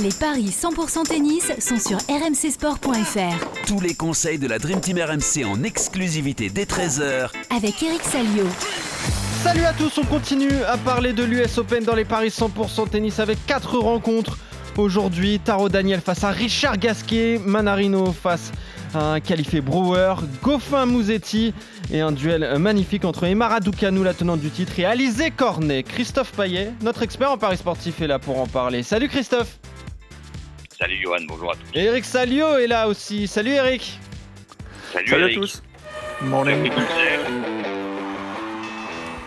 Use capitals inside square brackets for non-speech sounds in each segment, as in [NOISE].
Les paris 100% tennis sont sur rmcsport.fr. Tous les conseils de la Dream Team RMC en exclusivité dès 13h Avec Eric Salio. Salut à tous, on continue à parler de l'US Open dans les paris 100% tennis avec 4 rencontres. Aujourd'hui, Taro Daniel face à Richard Gasquet, Manarino face à un qualifié Brewer, Goffin Mouzetti et un duel magnifique entre Emma Raducanu, la tenante du titre, et Alizé Cornet. Christophe Paillet, notre expert en paris sportif, est là pour en parler. Salut Christophe Salut Johan, bonjour à tous. Et Eric Salio est là aussi. Salut Eric Salut, Salut à Eric. tous. Morning.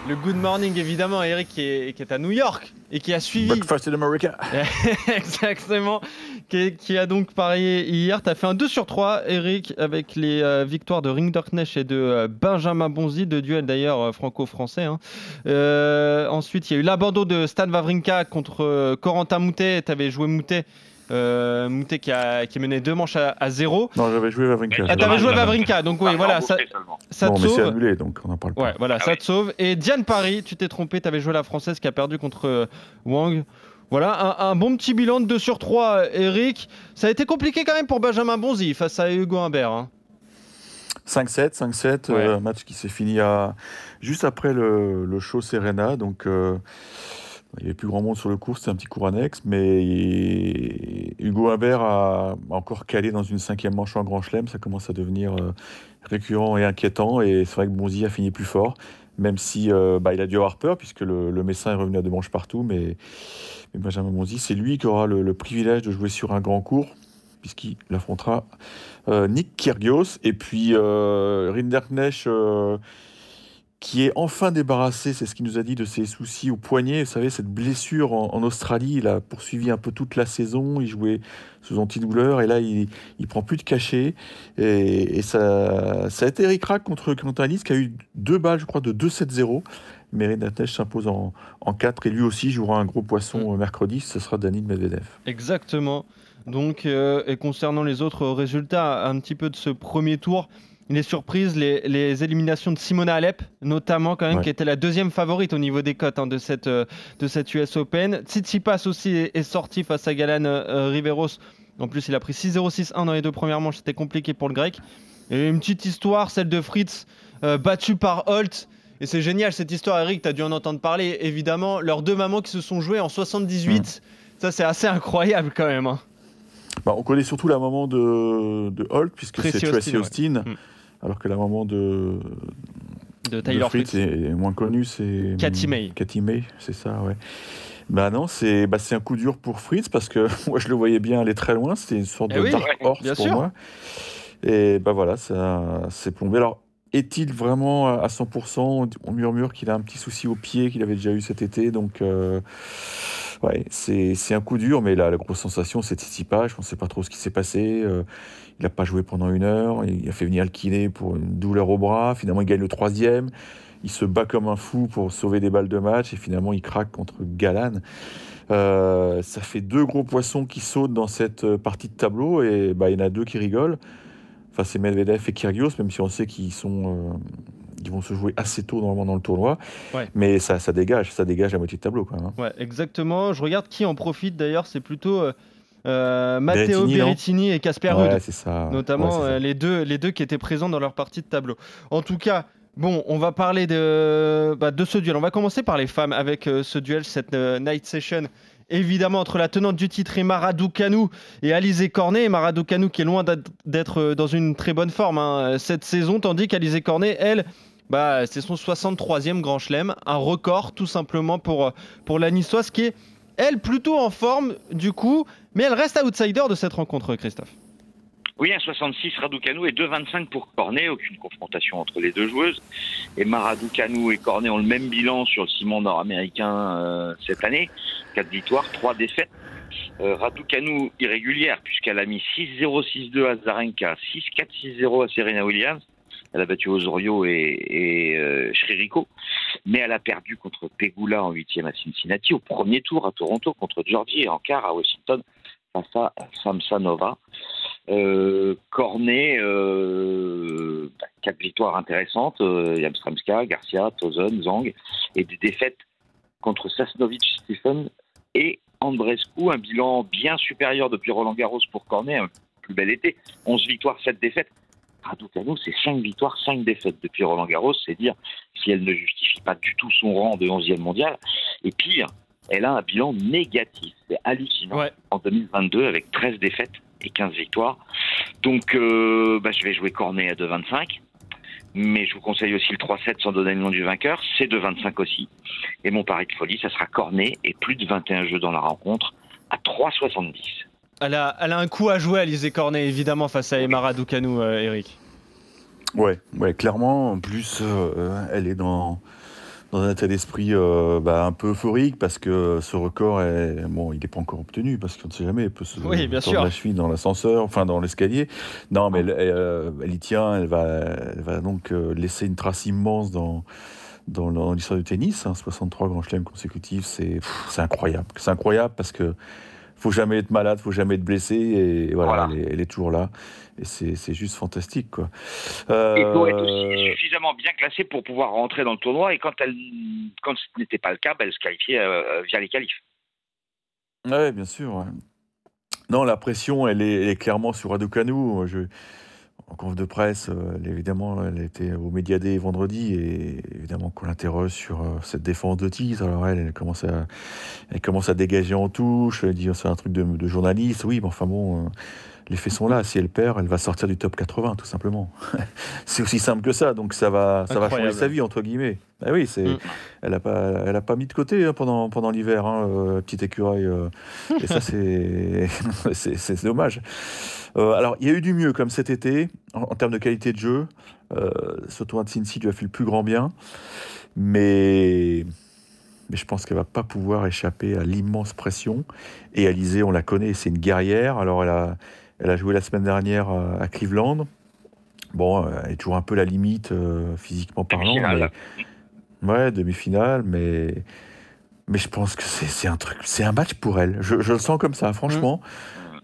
Le good morning évidemment, Eric qui est, qui est à New York et qui a suivi Breakfast in America. [LAUGHS] Exactement. Qui, qui a donc parié hier. Tu as fait un 2 sur 3, Eric, avec les euh, victoires de Ringdorknecht et de euh, Benjamin Bonzi, de duel d'ailleurs euh, franco-français. hein. Euh, ensuite, il y a eu l'abandon de Stan Wawrinka contre euh, Corentin Moutet. Tu avais joué Moutet. Euh, Moutet qui, a, qui menait deux manches à, à zéro. Non, j'avais joué Wawrinka. Ah, t'avais joué. Wawrinka, donc oui, Ah, voilà, non, ça, ça bon, te mais c'est sauve. annulé, donc on n'en parle pas. Ouais, voilà, Ah ça oui. te sauve. Et Diane Paris, tu t'es trompé, tu avais joué la française qui a perdu contre euh, Wang. Voilà, un, un bon petit bilan de 2 sur 3, Eric. Ça a été compliqué quand même pour Benjamin Bonzi face à Hugo Humbert. hein. 5-7, 5-7, Ouais. euh, match qui s'est fini à... juste après le, le show Serena. Donc, euh, il n'y avait plus grand monde sur le cours, c'était un petit cours annexe. Mais Hugo Humbert a encore calé dans une cinquième manche en Grand Chelem. Ça commence à devenir euh, récurrent et inquiétant. Et c'est vrai que Bonzi a fini plus fort. Même si euh, bah, il a dû avoir peur, puisque le, Messin est revenu à deux manches partout. Mais, Benjamin Bonzi, c'est lui qui aura le, privilège de jouer sur un grand cours, puisqu'il affrontera euh, Nick Kyrgios et puis Rinderknecht qui est enfin débarrassé, c'est ce qu'il nous a dit, de ses soucis au poignet. Vous savez, cette blessure en, en Australie, il a poursuivi un peu toute la saison, il jouait sous antidouleur et là, il, il prend plus de cachet. Et, et ça, ça a été Eric Rack contre Quentin Alice qui a eu deux balles, je crois, de 2-7-0. Mais Rinderknecht s'impose en, en 4 et lui aussi jouera un gros poisson euh, mercredi, ce sera Danil Medvedev. Exactement. Donc, euh, et concernant les autres résultats, un petit peu de ce premier tour, les surprises, les, les éliminations de Simona Alep, notamment quand même, Ouais. qui était la deuxième favorite au niveau des cotes hein, de, cette, euh, de cette US Open. Tsitsipas aussi est, est sorti face à Galan euh, Riveros. En plus, il a pris 6-0, 6-1 dans les deux premières manches. C'était compliqué pour le grec. Et une petite histoire, celle de Fritz, euh, battu par Holt. Et c'est génial cette histoire, Eric, tu as dû en entendre parler. Évidemment, leurs deux mamans qui se sont jouées en 78. Ça, c'est assez incroyable quand même. hein. Bah, on connaît surtout la maman de, de Holt, puisque c'est Tracy Austin, Austin, Mm. Alors que la maman de, De Fritz est, moins connue, c'est Cathy May. Cathy May, c'est ça, ouais. Bah non, c'est bah, un coup dur pour Fritz parce que [LAUGHS] moi je le voyais bien aller très loin, c'était une sorte Eh de oui, dark horse pour sûr. moi. Et bah voilà, ça s'est plombé. Alors, est-il vraiment à 100% On murmure qu'il a un petit souci au pied qu'il avait déjà eu cet été, donc euh, ouais, c'est un coup dur, mais là, la grosse sensation, c'est Tsitsipas. Je ne sais pas trop ce qui s'est passé. Euh, il n'a pas joué pendant une heure. Il a fait venir le kiné pour une douleur au bras. Finalement, il gagne le troisième. Il se bat comme un fou pour sauver des balles de match et finalement, il craque contre Galan. Euh, ça fait deux gros poissons qui sautent dans cette euh, partie de tableau et bah, il y en a deux qui rigolent. Enfin, c'est Medvedev et Kyrgios, même si on sait qu'ils sont, ils vont se jouer assez tôt normalement dans le tournoi. Ouais. Mais ça, ça dégage, ça dégage la moitié de tableau quand même. hein. Ouais, exactement. Je regarde qui en profite d'ailleurs. C'est plutôt euh, euh, Matteo Berrettini, et Casper Ouais, Ruud. c'est ça. ouais. notamment c'est ça. euh, les, deux, les deux qui étaient présents dans leur partie de tableau. En tout cas, bon, on va parler de, bah, de ce duel. On va commencer par les femmes avec euh, ce duel, cette euh, night session. Évidemment, entre la tenante du titre Emma Raducanu et Alizé Cornet. Emma Raducanu qui est loin d'être- euh, dans une très bonne forme hein, cette saison, tandis qu'Alizé Cornet, elle, bah, c'est son 63e Grand Chelem. Un record, tout simplement, pour, euh, pour la Niçoise qui est, elle, plutôt en forme, du coup, mais elle reste outsider de cette rencontre, Christophe. Oui, un 66 Raducanu et 2,25 pour Cornet. Aucune confrontation entre les deux joueuses. Emma Raducanu et Cornet ont le même bilan sur le ciment nord-américain euh, cette année. 4 victoires, 3 défaites. Euh, Raducanu irrégulière puisqu'elle a mis 6-0, 6-2 à Zarenka, 6-4, 6-0 à Serena Williams. Elle a battu Osorio et, et euh. Mais elle a perdu contre Pegula en huitième à Cincinnati, au premier tour à Toronto contre Georgie et en quart à Washington face à Samsonova. Euh, Cornet, euh, bah, quatre victoires intéressantes, euh, Garcia, Tozen, Zhang, et des défaites contre Sasnovic, Stephen et Andrescu, un bilan bien supérieur depuis Roland Garros pour Cornet, un plus bel été, 11 victoires, 7 défaites. Raducanu, c'est 5 victoires, 5 défaites depuis Roland Garros, c'est dire si elle ne justifie pas du tout son rang de 11e mondial. Et pire, elle a un bilan négatif, c'est hallucinant, Ouais. en 2022 avec 13 défaites et 15 victoires. Donc euh, bah, je vais jouer Cornet à 2,25. Mais je vous conseille aussi le 3-7 sans donner le nom du vainqueur, c'est 2,25 aussi. Et mon pari de folie, ça sera Cornet et plus de 21 jeux dans la rencontre à 3,70. Elle a, elle a un coup à jouer, Alizé Cornet, évidemment, face à Emma Raducanu, euh, Eric. Ouais, ouais, clairement. En plus, euh, elle est dans, dans un état d'esprit euh, bah, un peu euphorique parce que ce record, est, bon, il n'est pas encore obtenu parce qu'on ne sait jamais. Elle peut se Oui, bien sûr. la cheville dans l'ascenseur, enfin dans l'escalier. Non, mais elle, elle, euh, elle y tient. Elle va, elle va donc euh, laisser une trace immense dans dans, dans l'histoire du tennis. hein, 63 grands chelems consécutifs, c'est incroyable. C'est incroyable parce que faut jamais être malade, faut jamais être blessé et voilà, Voilà. Elle, est, elle est toujours là et c'est juste fantastique quoi. Et faut être aussi Euh, suffisamment bien classé pour pouvoir rentrer dans le tournoi. Et quand, elle, quand ce n'était pas le cas, bah, elle se qualifiait euh, via les qualifs. Ouais, bien sûr. ouais. Non, la pression, elle est, elle est clairement sur Raducanu. Je, en conf de presse, euh, évidemment, elle était au Médiadé vendredi et évidemment qu'on l'interroge sur euh, cette défense de titre. Alors elle, elle commence à, elle commence à dégager en touche. Elle dit c'est un truc de, de journaliste. Oui, mais enfin bon, euh, les faits sont là. Si elle perd, elle va sortir du top 80, tout simplement. [LAUGHS] c'est aussi simple que ça. Donc ça va, ça va changer sa vie entre guillemets. Ah oui, c'est, Mm. elle a pas, elle a pas mis de côté hein, pendant pendant l'hiver, hein, euh, petit écureuil. euh, et ça, c'est [LAUGHS] c'est- c'est dommage. Euh, alors, il y a eu du mieux comme cet été, en, en termes de qualité de jeu. Ce tournoi de Cincy lui a fait le plus grand bien. Mais, mais je pense qu'elle va pas pouvoir échapper à l'immense pression. Et Alizé, on la connaît, c'est une guerrière. Alors, elle a, elle a joué la semaine dernière à, à Cleveland. Bon, euh, elle est toujours un peu la limite, euh, physiquement parlant. Mais- Ouais, demi-finale, mais... Mais je pense que c'est c'est un truc, c'est un match pour elle. Je, je le sens comme ça, franchement.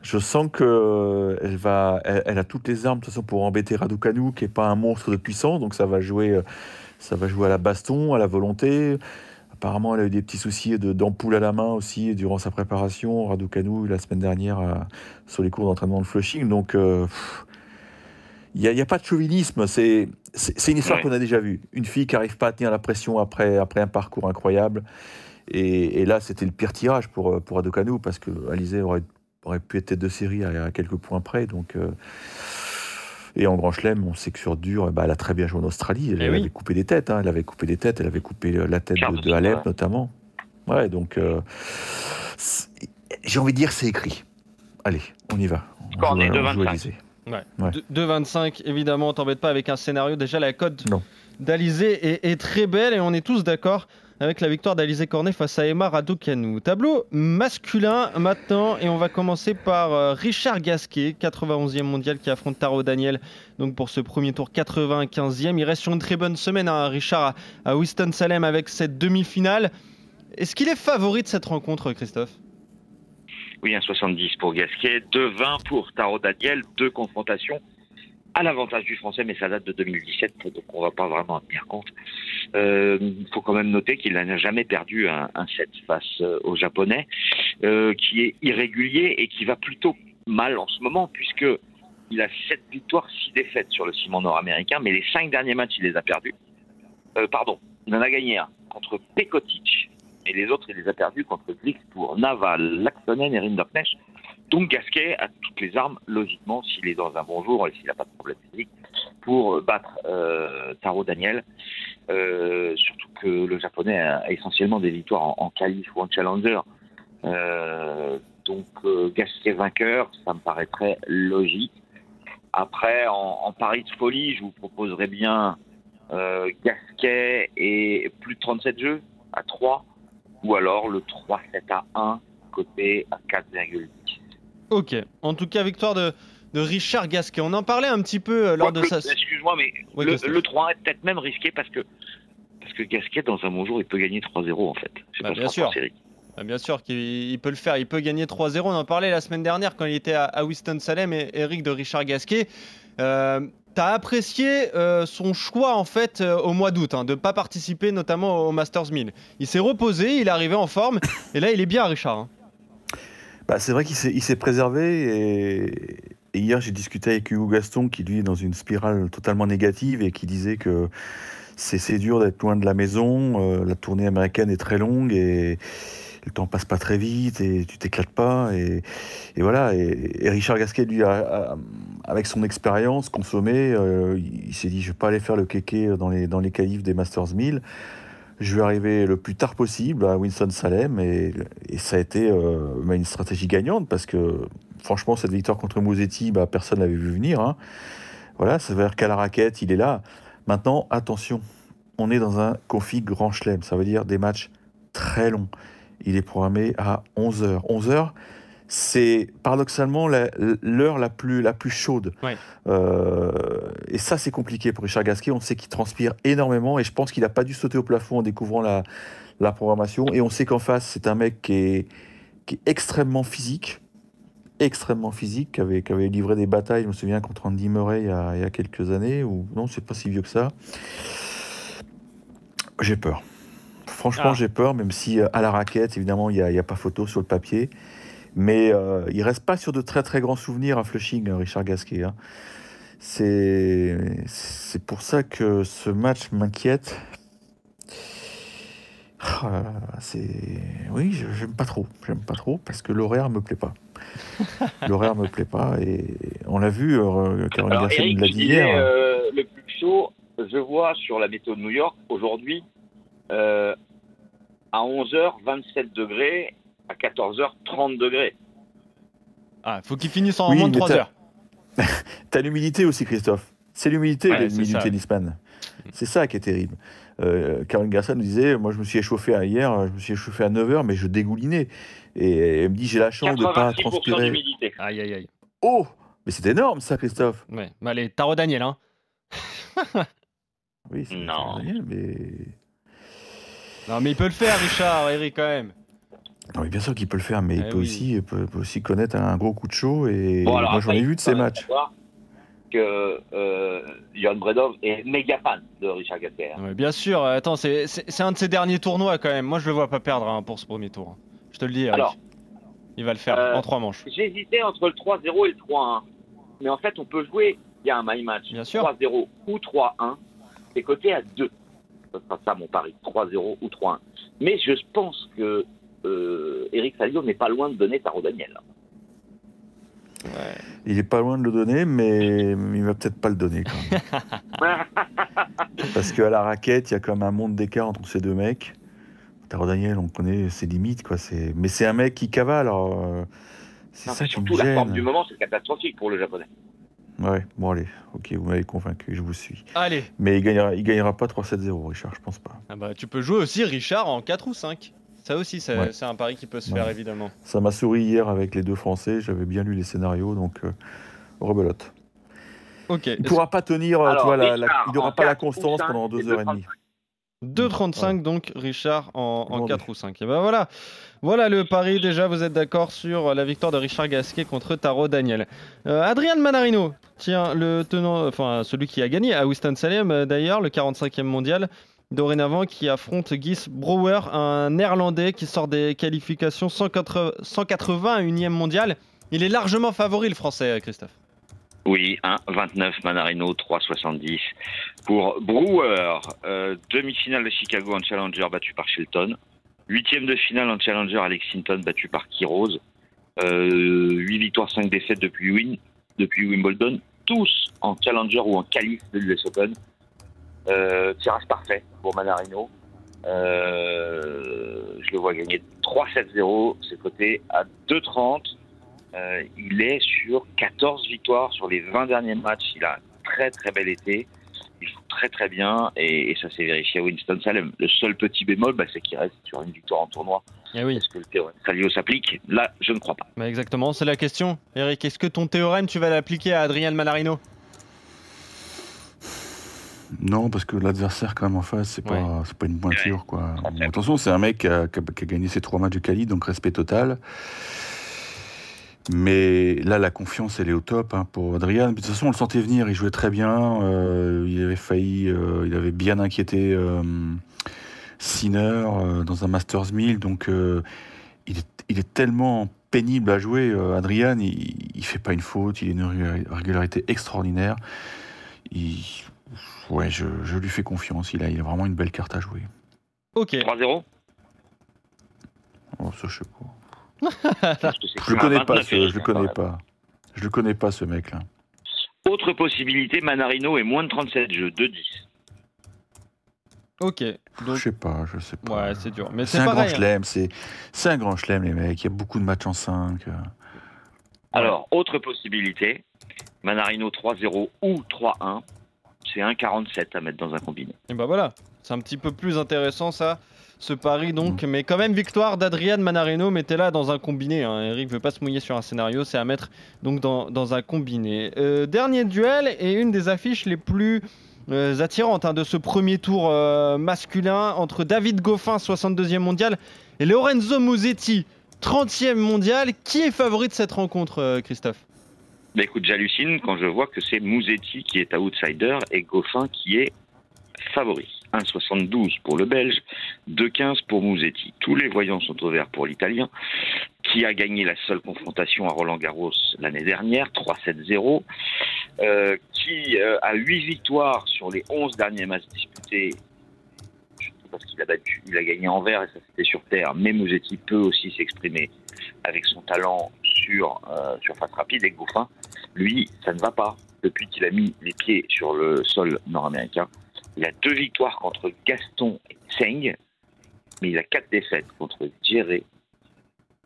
Je sens que euh, elle va, elle, elle a toutes les armes de toute façon pour embêter Raducanu, qui est pas un monstre de puissance, donc ça va jouer, euh, ça va jouer à la baston, à la volonté. Apparemment, elle a eu des petits soucis d'ampoule à la main aussi durant sa préparation. Raducanu la semaine dernière euh, sur les cours d'entraînement de flushing, donc euh, il n'y a, pas de chauvinisme. C'est une histoire Ouais. qu'on a déjà vue. Une fille qui n'arrive pas à tenir la pression après après un parcours incroyable. Et, et là, c'était le pire tirage pour, euh, pour Raducanu parce que Alizé aurait, aurait pu être tête de série à, à quelques points près. Donc, euh, et en Grand Chelem, on sait que sur dur, bah, elle a très bien joué en Australie. Elle, Eh elle oui. avait coupé des têtes. hein. Elle avait coupé des têtes. Elle avait coupé euh, la tête de, de de Alep, notamment. Ouais, donc, euh, j'ai envie de dire c'est écrit. Allez, on y va. On joue on 2,25. Alizé. Ouais. Ouais. De- 2,25, évidemment, t'embête pas avec un scénario. Déjà, la cote d'Alizé est, est très belle et on est tous d'accord avec la victoire d'Alizé Cornet face à Emma Raducanu. Tableau masculin maintenant et on va commencer par euh, Richard Gasquet, 91e mondial qui affronte Taro Daniel. Donc pour ce premier tour 95e, il reste sur une très bonne semaine hein, Richard à, à Winston-Salem avec cette demi-finale. Est-ce qu'il est favori de cette rencontre Christophe? Oui, un 70 pour Gasquet, 2,20 pour Taro Daniel, deux confrontations à l'avantage du français, mais ça date de 2017, donc on va pas vraiment en tenir compte. Il faut quand même noter qu'il n'a jamais perdu un, un set face euh, au japonais, euh, qui est irrégulier et qui va plutôt mal en ce moment, puisque il a 7 victoires, 6 défaites sur le ciment nord-américain, mais les 5 derniers matchs, il les a perdus. Euh, pardon, il en a gagné un contre Pekotic, et les autres, il les a perdus contre Glixpour, Naval, Laxonen et Rinderknecht. Donc Gasquet a toutes les armes, logiquement, s'il est dans un bon jour et s'il n'a pas de problème physique, pour euh, battre euh, Taro Daniel. Euh, surtout que le japonais a essentiellement des victoires en, en qualif ou en challenger. Euh, donc euh, Gasquet vainqueur, ça me paraîtrait logique. Après, en, en pari de folie, je vous proposerais bien euh, Gasquet et plus de 37 jeux à 3, ou alors le 3-7 à 1 côté à 4,10. Ok. En tout cas, victoire de, de Richard Gasquet. On en parlait un petit peu euh, lors de sa. Excuse-moi, mais le, Christophe. le 3 est peut-être même risqué parce que, parce que Gasquet, dans un bon jour, il peut gagner 3-0 en fait. C'est Bah, pas bien sûr. série. Ah, Bien sûr qu'il il peut le faire, il peut gagner 3-0. On en parlait la semaine dernière quand il était à, à Winston-Salem et Eric de Richard Gasquet. Euh, T'as apprécié euh, son choix en fait euh, au mois d'août hein, de ne pas participer notamment au Masters 1000. Il s'est reposé, il est arrivé en forme et là il est bien Richard. hein. Bah, c'est vrai qu'il s'est, préservé et, hier j'ai discuté avec Hugo Gaston qui lui est dans une spirale totalement négative et qui disait que c'est, dur d'être loin de la maison, euh, la tournée américaine est très longue et le temps passe pas très vite et tu t'éclates pas et, voilà. Et, Richard Gasquet lui a- avec son expérience consommée euh, il s'est dit je vais pas aller faire le kéké dans les dans les qualifs des Masters 1000 je vais arriver le plus tard possible à Winston-Salem et, et ça a été euh, bah, une stratégie gagnante parce que franchement cette victoire contre Mosetti bah, personne l'avait vu venir hein. voilà ça veut dire qu'à la raquette il est là. Maintenant attention on est dans un config grand chelem. Ça veut dire des matchs très longs. Il est programmé à 11h 11h c'est paradoxalement l'heure la plus, la plus chaude. Ouais. Euh, et ça, c'est compliqué pour Richard Gasquet. On sait qu'il transpire énormément et je pense qu'il n'a pas dû sauter au plafond en découvrant la, la programmation. Et on sait qu'en face, c'est un mec qui est, qui est extrêmement physique. Extrêmement physique, qui avait, qui avait livré des batailles, je me souviens, contre Andy Murray il y a, il y a quelques années. Ou non, c'est pas si vieux que ça. J'ai peur. Franchement, Ah. j'ai peur, même si euh, à la raquette, évidemment, il n'y a, a pas photo sur le papier. Mais euh, il reste pas sur de très très grands souvenirs à Flushing, euh, Richard Gasquet. hein. C'est c'est pour ça que ce match m'inquiète. Ah c'est oui, je- j'aime pas trop, j'aime pas trop parce que l'horaire me plaît pas. [LAUGHS] l'horaire me plaît pas et on l'a vu. euh, Caroline Alors, Eric, l'a dit hier. euh, le plus chaud, je vois sur la météo de New York aujourd'hui euh, à 11h 27 degrés, à 14h 30 degrés. Ah, faut qu'il finisse en Oui, moins de mais 3 t'as- heures. [LAUGHS] T'as l'humilité aussi, Christophe. C'est l'humilité, Ouais, milieu ça. tennisman. C'est ça qui est terrible. Euh, Caroline Garcia nous disait Moi, je me suis échauffé à hier, je me suis échauffé à 9h, mais je dégoulinais. Et elle me dit J'ai la chance de ne pas 86% transpirer. d'humidité. Aïe, aïe, aïe. Oh Mais c'est énorme, ça, Christophe. Ouais. Bah, allez, Taro Daniel, hein. Oui, c'est Daniel, mais. Non, mais il peut le faire, Richard, Eric, quand même. Non, mais bien sûr qu'il peut le faire, mais il Eh peut, oui. aussi, il peut, peut aussi connaître un gros coup de chaud. Et Bon, alors moi, j'en ai vu il de même matchs. Que euh, Johan Bredov est méga fan de Richard Gasquet. hein. Ouais, bien sûr, euh, attends, c'est c'est- c'est un de ses derniers tournois, quand même. Moi, je le vois pas perdre hein, pour ce premier tour. hein. Je te le dis, Eric. Alors, il va le faire euh, en trois manches. J'hésitais entre le 3-0 et le 3-1. Mais en fait, on peut jouer, il y a un my match, Bien sûr. 3-0 ou 3-1. C'est coté à 2. Ce sera ça mon pari, 3-0 ou 3-1. Mais je pense que euh, Eric Salio n'est pas loin de donner Taro Daniel. Il est pas loin de le donner, mais il va peut-être pas le donner quand même. [LAUGHS] Parce qu'à la raquette, il y a quand même un monde d'écart entre ces deux mecs. Taro Daniel, on connaît ses limites, quoi. C'est... Mais c'est un mec qui cavale, alors. euh, C'est ça mais qui me surtout, la forme du moment, c'est catastrophique pour le japonais. Ouais, bon, allez. Ok, vous m'avez convaincu, je vous suis. Allez, Mais il gagnera, il gagnera pas 3-7-0, Richard, je pense pas. ah bah, tu peux jouer aussi Richard en 4 ou 5. Ça aussi, c'est Ouais. un pari qui peut se Ouais. faire, évidemment. Ça m'a souri hier avec les deux Français, j'avais bien lu les scénarios, donc euh, rebelote. Ok. Il pourra pas tenir, euh, Alors, la- il n'aura pas la constance cinq, pendant deux heures et demie. 2,35 donc Richard en, en Vendu. 4 ou 5. Et ben voilà, voilà le pari déjà, vous êtes d'accord sur la victoire de Richard Gasquet contre Taro Daniel. Euh, Adrian Manarino, tiens, le tenant, enfin celui qui a gagné à Winston-Salem euh, d'ailleurs, le 45e mondial, dorénavant qui affronte Guy Brouwer, un néerlandais qui sort des qualifications 180 181e mondial. Il est largement favori le français, Christophe. Oui, 1,29 Manarino, 3,70 pour Brewer. Euh, Demi-finale de Chicago en Challenger battu par Shelton. Huitième de finale en Challenger à Lexington battu par Kirose. Euh, 8 victoires, 5 défaites depuis, depuis Wimbledon. Tous en Challenger ou en qualif de l'US Open. Euh, tirage parfait pour Manarino. Euh, je le vois gagner 3-7-0. C'est coté à 2,30. Euh, il est sur 14 victoires sur les 20 derniers matchs. Il a un très très bel été. Il joue très très bien et, et ça s'est vérifié à Winston-Salem. Le seul petit bémol, bah, c'est qu'il reste sur une victoire en tournoi. Eh oui, Est-ce que le théorème Salio s'applique? Là, je ne crois pas. bah exactement, c'est la question. Eric, est-ce que ton théorème, tu vas l'appliquer à Adrian Manarino? Non, parce que l'adversaire, quand même, en face, c'est Ouais. pas, c'est pas une pointure, quoi. Bon, attention, c'est un mec qui a, qui a- gagné ses trois matchs de quali, donc respect total. Mais là, la confiance, elle est au top hein, pour Adrian. De toute façon, on le sentait venir, il jouait très bien. euh, il avait failli, euh, il avait bien inquiété euh, Sinner euh, dans un Masters 1000. Donc, euh, il, est, il est tellement pénible à jouer. Euh, Adrian, il, il fait pas une faute, il a une régularité extraordinaire. Il, ouais, je, je lui fais confiance. Il a, il a vraiment une belle carte à jouer. Ok. 3-0 Oh, ça, je sais pas. [LAUGHS] Je le connais pas, 29, ce, je le connais pas. Je le connais pas, ce mec-là. Autre possibilité, Manarino est moins de 37 jeux, 2-10. Ok. Je Donc, sais pas, je sais pas. ouais, c'est dur. Mais C'est un grand pareil. hein. chelem, c'est c'est un grand chelem, les mecs. Il y a beaucoup de matchs en 5. Alors, autre possibilité, Manarino 3-0 ou 3-1, c'est 1,47 à mettre dans un combiné. Et bah voilà. C'est un petit peu plus intéressant, ça. Ce pari, donc. Mais quand même, victoire d'Adrian Manarino. Mettez là dans un combiné. Hein. Eric veut pas se mouiller sur un scénario. C'est à mettre donc dans, dans un combiné. Euh, dernier duel et une des affiches les plus. euh, attirantes hein, de ce premier tour euh, masculin entre David Goffin, 62e mondial, et Lorenzo Musetti, 30e mondial. Qui est favori de cette rencontre, Christophe? Mais écoute, j'hallucine quand je vois que c'est Mouzetti qui est outsider et Goffin qui est favori. 1,72 pour le Belge, 2,15 pour Mouzetti. Tous les voyants sont au vert pour l'Italien, qui a gagné la seule confrontation à Roland Garros l'année dernière, 3-7-0, euh, qui euh, a 8 victoires sur les 11 derniers matchs disputés. Parce qu'il a battu, il a gagné en vert et ça c'était sur terre. Mais Mouzetti peut aussi s'exprimer avec son talent sur euh, surface rapide et Goffin, lui, ça ne va pas. Depuis qu'il a mis les pieds sur le sol nord-américain, il a deux victoires contre Gaston et Tseng, mais il a quatre défaites contre Djeré,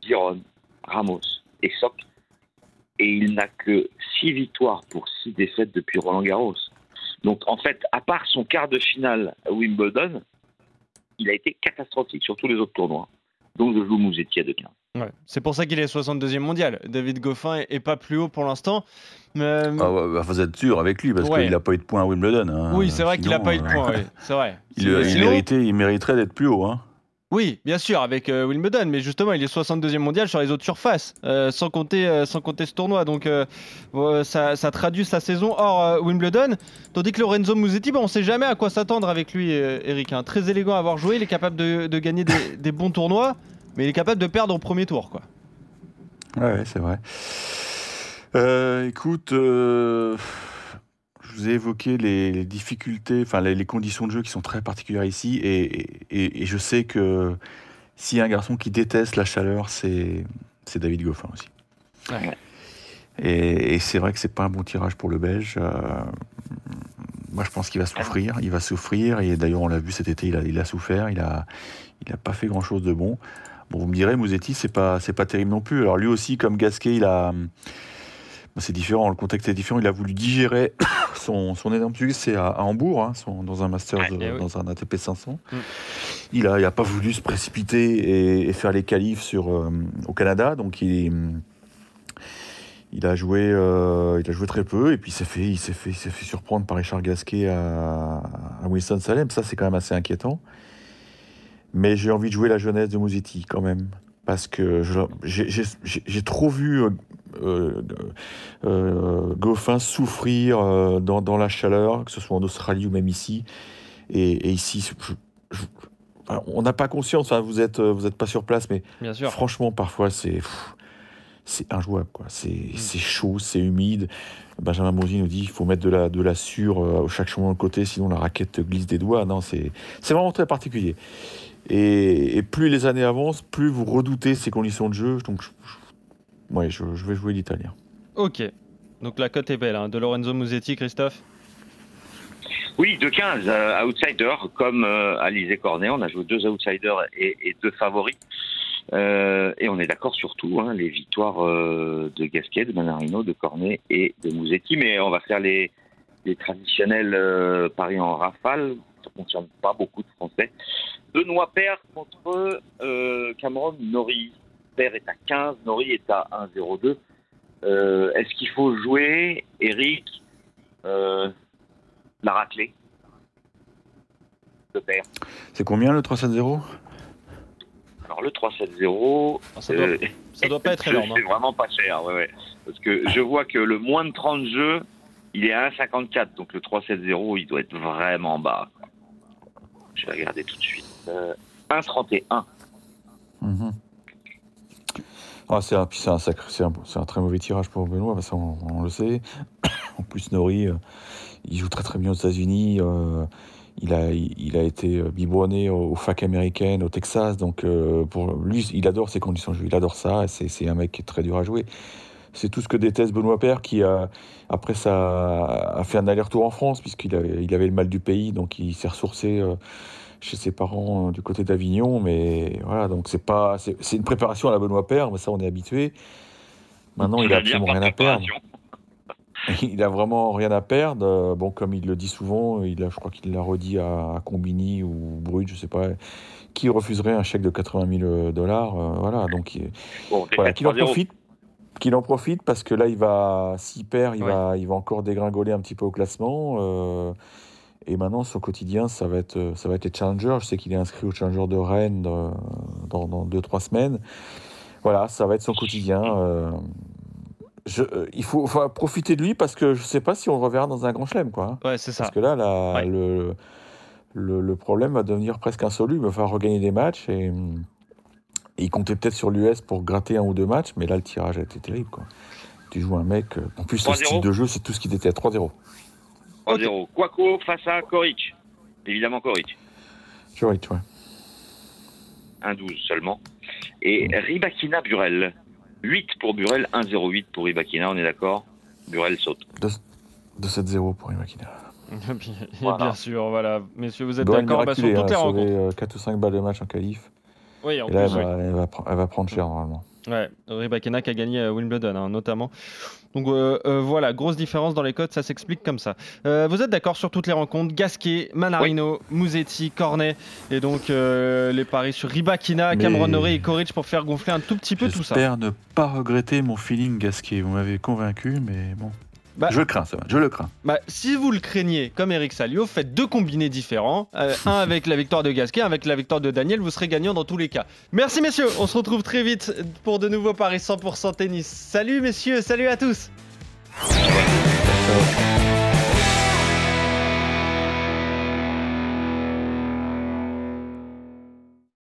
Giron, Ramos et Sock. Et il n'a que six victoires pour six défaites depuis Roland Garros. Donc en fait, à part son quart de finale à Wimbledon, il a été catastrophique sur tous les autres tournois. Donc je joue Mouzetti à 2-15. Ouais, C'est pour ça qu'il est 62e mondial. David Goffin est, pas plus haut pour l'instant. Euh, Ah, ouais, bah, vous êtes sûr avec lui, parce Ouais. qu'il n'a pas eu de points à Wimbledon. hein. oui, c'est vrai qu'il a Sinon, pas eu de points. oui, C'est vrai. [LAUGHS] Il, il Sinon- méritait, il mériterait d'être plus haut. Hein. Oui, bien sûr, avec euh, Wimbledon, mais justement, il est 62e mondial sur les autres surfaces, euh, sans, compter, euh, sans compter ce tournoi. Donc, ça, ça traduit sa saison hors Wimbledon. Tandis que Lorenzo Musetti, bah, on sait jamais à quoi s'attendre avec lui, Eric. hein. Très élégant à avoir joué, il est capable de, de gagner des, des bons tournois, mais il est capable de perdre au premier tour. Quoi. Ouais, ouais, c'est vrai. Euh, écoute, euh, je vous ai évoqué les, les difficultés, enfin les, les conditions de jeu qui sont très particulières ici, et, et- et je sais que s'il y a un garçon qui déteste la chaleur, c'est c'est David Goffin aussi. Ouais. Et, et c'est vrai que c'est pas un bon tirage pour le Belge. euh, moi, je pense qu'il va souffrir. Il va souffrir. Et d'ailleurs, on l'a vu cet été, il a, il a souffert. Il a, il a pas fait grand chose de bon. Bon, vous me direz, Mouzetti, c'est pas, c'est pas terrible non plus. Alors lui aussi, comme Gasquet, il a, c'est différent. Le contexte est différent. Il a voulu digérer [COUGHS] son, son énorme succès c'est à, à Hambourg, hein, son- dans un Masters, euh, eh oui. dans un ATP 500. Mm. Il a, il a pas voulu se précipiter et, et faire les qualifs sur euh, au Canada. Donc il, il a joué, euh, il a joué très peu et puis il s'est fait, il s'est fait, il s'est fait surprendre par Richard Gasquet à, à Winston Salem. Ça, c'est quand même assez inquiétant. Mais j'ai envie de jouer la jeunesse de Mouzetti quand même. Parce que j'ai- trop vu euh, euh, euh, Goffin souffrir euh, dans, dans la chaleur, que ce soit en Australie ou même ici. Et, et ici, je- je- enfin, on n'a pas conscience, hein, vous n'êtes vous êtes pas sur place, mais Bien sûr. Franchement, parfois, c'est c'est injouable. quoi. C'est c'est chaud, c'est humide. Benjamin Mosi nous dit qu'il faut mettre de la, de la sur euh, chaque chemin de côté, sinon la raquette te glisse des doigts. Non, c'est vraiment très particulier. Et, et plus les années avancent, plus vous redoutez ces conditions de jeu. Donc, je, je- ouais, je, je vais jouer l'italien. Ok. Donc la cote est belle, hein, de Lorenzo Musetti, Christophe? Oui, de 15 euh, outsiders, comme euh, Alizé Cornet. On a joué deux outsiders et, et deux favoris. Euh, et on est d'accord sur tout, hein, les victoires euh, de Gasquet, de Manarino, de Cornet et de Mouzetti. Mais on va faire les, les traditionnels euh, paris en rafale. Ça ne concerne pas beaucoup de Français. Benoît Père contre euh, Cameron Nori. Père est à 15, Nori est à 1,02. Euh, Est-ce qu'il faut jouer, Eric, euh, la raclée? De Père C'est combien le 3-7-0 Alors le 3-7-0, Ah, ça, doit, euh, ça doit pas être [LAUGHS] énorme. C'est hein. vraiment pas cher, ouais, ouais. Parce que je vois que le moins de 30 jeux, il est à 1,54. Donc le 3-7-0, il doit être vraiment bas. quoi. Je vais regarder tout de suite. Euh, 1,31. Mhm. Ah, c'est un, un, sacré- c'est un, très mauvais tirage pour Benoît, qu'on on le sait. [COUGHS] en plus, Nori, euh, il joue très très bien aux États-Unis. euh, il, a, il, a été euh, biberonné aux, aux facs américaines, au Texas. Donc, pour lui, il adore ces conditions de jeu. Il adore ça. c'est un mec qui est très dur à jouer. C'est tout ce que déteste Benoît Père, qui, a, après ça, a fait un aller-retour en France, puisqu'il avait, il avait le mal du pays. Donc, il s'est ressourcé. euh, chez ses parents euh, du côté d'Avignon, mais voilà, donc c'est pas, c'est c'est une préparation à la Benoît Père, mais ça on est habitué. Maintenant, il a absolument rien à perdre. [LAUGHS] Il a vraiment rien à perdre. Bon, comme il le dit souvent, il a, je crois qu'il l'a redit à, à Combini ou Brut, je sais pas, qui refuserait un chèque de 80 000 dollars. euh, voilà, donc il- Bon, voilà, qu'il en 3-0. profite. Qu'il en profite parce que là, il va, s'il perd, il, Ouais. va, il va encore dégringoler un petit peu au classement. euh, et maintenant, son quotidien, ça va être, ça va être les challengers. Je sais qu'il est inscrit au challenger de Rennes euh, dans, dans deux, trois semaines. Voilà, ça va être son quotidien. euh, je, euh, il faut, faut profiter de lui parce que je sais pas si on le reverra dans un grand chelem, quoi. hein. Ouais, c'est ça. Parce que là, la- Ouais. le, le, le problème va devenir presque insoluble. Il va falloir regagner des matchs. Et, hum, et il comptait peut-être sur l'US pour gratter un ou deux matchs, mais là, le tirage a été terrible. Quoi. Tu joues un mec. euh, En plus, le 3-0. style de jeu, c'est tout ce qui était à 3-0. 3-0. Quaco face à Koric. Évidemment Koric. Tu vois. 1-12 seulement. Et Ribakina Burel. 8 pour Burel, 1-0-8 pour Ribakina, on est d'accord Burel saute. 2-7-0 pour Imakina. [LAUGHS] Bien, Voilà. bien sûr, voilà. Messieurs, vous êtes d'accord bah, sur toutes hein, les rencontres. sauvé 4 ou 5 balles de match en qualif. Oui, en Et là, plus, elle, oui. va, elle va elle va prendre cher normalement. Ouais, Rybakina qui a gagné à Wimbledon, hein, notamment. Donc euh, euh, voilà, grosse différence dans les codes, ça s'explique comme ça. Euh, vous êtes d'accord sur toutes les rencontres? Gasquet, Manarino, Musetti, Cornet, et donc euh, les paris sur Rybakina, Mais- Cameron Norrie et Koric pour faire gonfler un tout petit peu tout ça. J'espère ne pas regretter mon feeling Gasquet. Vous m'avez convaincu, mais bon. Bah- je le crains, ça va. Je le crains. Bah, si vous le craignez, comme Eric Salio, faites deux combinés différents. Euh, un avec la victoire de Gasquet, un avec la victoire de Daniel, vous serez gagnant dans tous les cas. Merci messieurs, on se retrouve très vite pour de nouveaux paris 100% tennis. Salut messieurs, salut à tous.